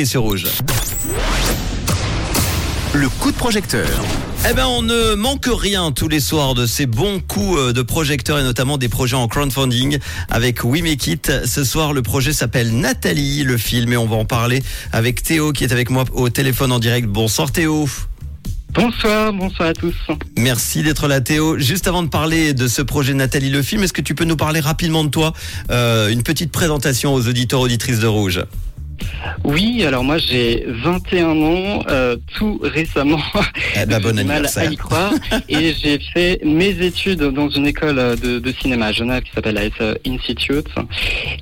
Et sur rouge. Le coup de projecteur. Eh ben, on ne manque rien tous les soirs de ces bons coups euh, de projecteur et notamment des projets en crowdfunding avec We Make It. Ce soir, le projet s'appelle Nathalie, le film, et on va en parler avec Théo qui est avec moi au téléphone en direct. Bonsoir Théo. Bonsoir, bonsoir à tous. Merci d'être là Théo. Juste avant de parler de ce projet Nathalie le film, est-ce que tu peux nous parler rapidement de toi euh, Une petite présentation aux auditeurs auditrices de Rouge? Oui, alors moi j'ai 21 ans, euh, tout récemment. Eh ben, bon mal à y croire. et j'ai fait mes études dans une école euh, de, de cinéma à Genève qui s'appelle la SE Institute.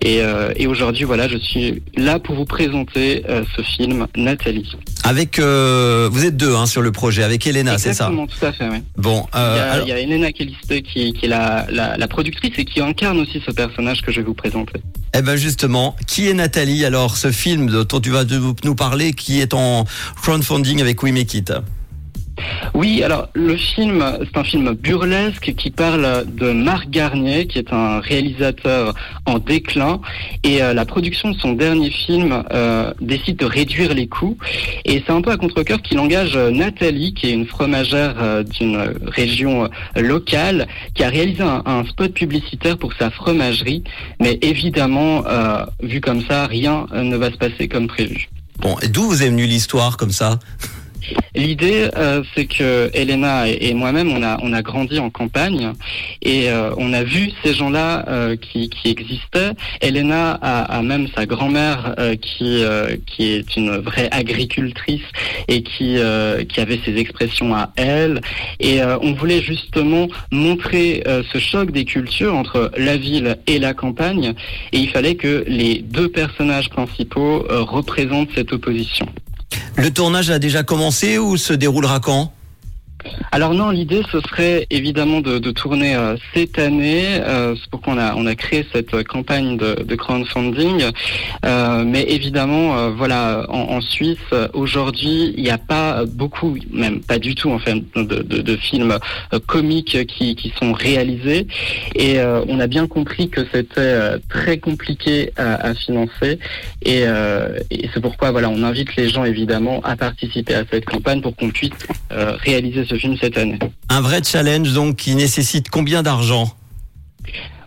Et, euh, et aujourd'hui, voilà, je suis là pour vous présenter euh, ce film Nathalie. Avec, euh, vous êtes deux hein, sur le projet, avec Elena, c'est ça Exactement, tout à fait, oui. Bon, Il y euh, a, alors- il y a Elena Kelliste qui, qui est la, la, la productrice et qui incarne aussi ce personnage que je vais vous présenter. Eh ben justement, qui est Nathalie? Alors, ce film dont tu vas nous parler, qui est en crowdfunding avec We Make It. Oui, alors le film, c'est un film burlesque qui parle de Marc Garnier, qui est un réalisateur en déclin, et euh, la production de son dernier film euh, décide de réduire les coûts. Et c'est un peu à contre-cœur qu'il engage euh, Nathalie, qui est une fromagère d'une région locale, qui a réalisé un, spot publicitaire pour sa fromagerie. Mais évidemment, vu comme ça, rien ne va se passer comme prévu. Bon, et d'où vous est venue l'histoire comme ça? L'idée, euh, c'est que Elena et, moi-même, on a, on a grandi en campagne et euh, on a vu ces gens-là euh, qui, qui existaient. Elena a, même sa grand-mère qui, qui est une vraie agricultrice et qui, qui avait ses expressions à elle. Et on voulait justement montrer ce choc des cultures entre la ville et la campagne. Et il fallait que les deux personnages principaux représentent cette opposition. Le tournage a déjà commencé ou se déroulera quand? Alors non, l'idée ce serait évidemment de, tourner euh, cette année. Euh, c'est pourquoi on a on a créé cette campagne de, crowdfunding. Euh, mais évidemment, voilà, en, Suisse aujourd'hui, il n'y a pas beaucoup, même pas du tout en fait, de, films comiques qui, qui sont réalisés. Et on a bien compris que c'était très compliqué à, financer. Et, et c'est pourquoi voilà, on invite les gens évidemment à participer à cette campagne pour qu'on puisse réaliser ce film cette année. Un vrai challenge donc qui nécessite combien d'argent?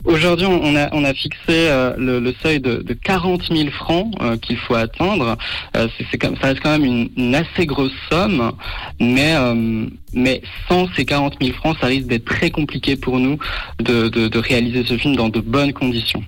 Aujourd'hui, on a, on a fixé euh, le, le seuil de, de 40 000 francs euh, qu'il faut atteindre. Euh, c'est, comme, ça reste quand même une, une assez grosse somme, mais, mais sans ces 40 000 francs, ça risque d'être très compliqué pour nous de, de, de réaliser ce film dans de bonnes conditions.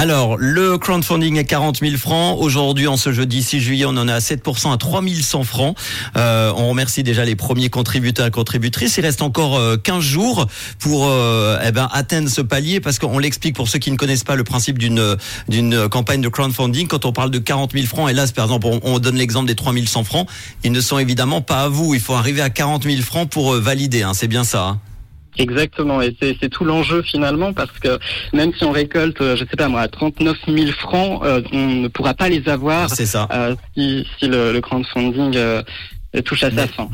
Alors, le crowdfunding est 40 000 francs. Aujourd'hui, en ce jeudi 6 juillet, on en est à 7% à 3 100 francs. Euh, on remercie déjà les premiers contributeurs et contributrices. Il reste encore euh, 15 jours pour euh, eh ben, atteindre ce palier parce qu'on l'explique pour ceux qui ne connaissent pas le principe d'une campagne de crowdfunding. Quand on parle de 40 000 francs, là, par exemple, on, on donne l'exemple des 3 100 francs, ils ne sont évidemment pas à vous. Il faut arriver à 40 000 francs pour euh, valider. Hein, C'est bien ça. hein Exactement, et c'est, tout l'enjeu finalement, parce que même si on récolte, euh, je sais pas moi, 39 000 francs, euh, on ne pourra pas les avoir ça. euh, si, si le, le crowdfunding euh, touche à sa fin.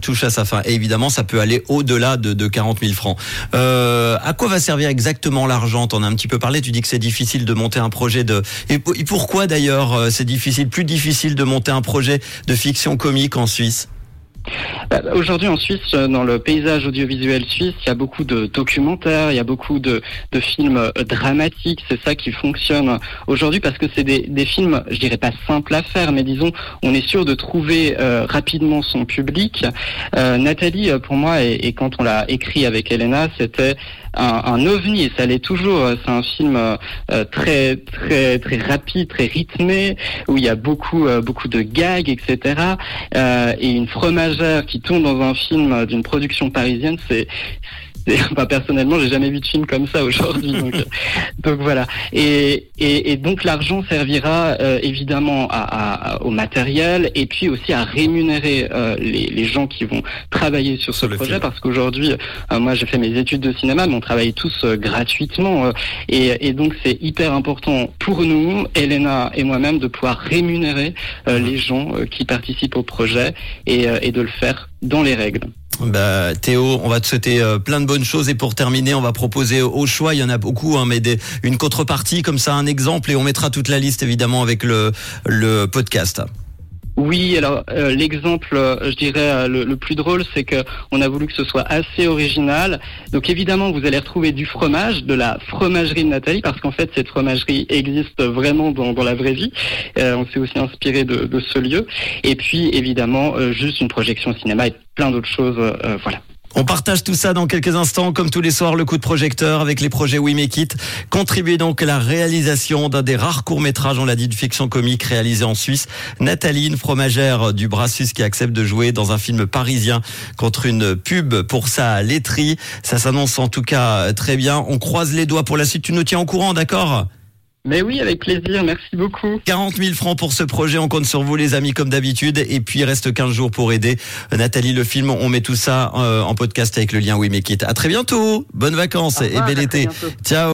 Touche à sa fin. Et évidemment, ça peut aller au-delà de, de 40 000 francs. Euh, à quoi va servir exactement l'argent? T'en as un petit peu parlé. Tu dis que c'est difficile de monter un projet de. Et, pour- et pourquoi d'ailleurs euh, c'est difficile, plus difficile de monter un projet de fiction comique en Suisse? Aujourd'hui en Suisse, euh, dans le paysage audiovisuel suisse, il y a beaucoup de documentaires, il y a beaucoup de, films euh, dramatiques. C'est ça qui fonctionne aujourd'hui parce que c'est des, films, je dirais pas simples à faire, mais disons, on est sûr de trouver euh, rapidement son public. Euh, Nathalie, euh, pour moi, et, quand on l'a écrit avec Elena, c'était un, ovni et ça l'est toujours. C'est un film euh, euh, très très très rapide, très rythmé, où il y a beaucoup euh, beaucoup de gags, etc. Euh, et une qui tourne dans un film d'une production parisienne, c'est- Enfin, personnellement, j'ai jamais vu de film comme ça aujourd'hui. Donc, donc voilà. Et, et, et donc l'argent servira euh, évidemment à, au matériel et puis aussi à rémunérer euh, les, les gens qui vont travailler sur ce Sur projet film. parce qu'aujourd'hui, euh, moi j'ai fait mes études de cinéma, mais on travaille tous euh, gratuitement euh, et, et donc c'est hyper important pour nous, Elena et moi-même, de pouvoir rémunérer euh, les gens euh, qui participent au projet et, euh, et de le faire dans les règles. Bah, Théo, on va te souhaiter euh, plein de bonnes choses. Et pour terminer, on va proposer au choix, il y en a beaucoup, hein, mais une contrepartie comme ça, un exemple. Et on mettra toute la liste évidemment avec le, le podcast. Oui, alors euh, l'exemple, euh, je dirais euh, le, plus drôle, c'est que on a voulu que ce soit assez original. Donc évidemment, vous allez retrouver du fromage, de la fromagerie de Nathalie, parce qu'en fait, cette fromagerie existe vraiment dans, la vraie vie. On s'est aussi inspiré de, de ce lieu. Et puis évidemment, juste une projection cinéma et plein d'autres choses. voilà. On partage tout ça dans quelques instants, comme tous les soirs, le coup de projecteur avec les projets We Make It. Contribuez donc à la réalisation d'un des rares courts-métrages, on l'a dit, de fiction comique réalisé en Suisse. Nathalie, une fromagère du Brassus qui accepte de jouer dans un film parisien contre une pub pour sa laiterie. Ça s'annonce en tout cas très bien. On croise les doigts pour la suite. Tu nous tiens au courant, d'accord? Mais oui, avec plaisir. Merci beaucoup. 40 000 francs pour ce projet. On compte sur vous, les amis, comme d'habitude. Et puis, il reste 15 jours pour aider Nathalie le film. On met tout ça euh, en podcast avec le lien We Make It. À très bientôt. Bonnes vacances et bel été. bientôt. Ciao.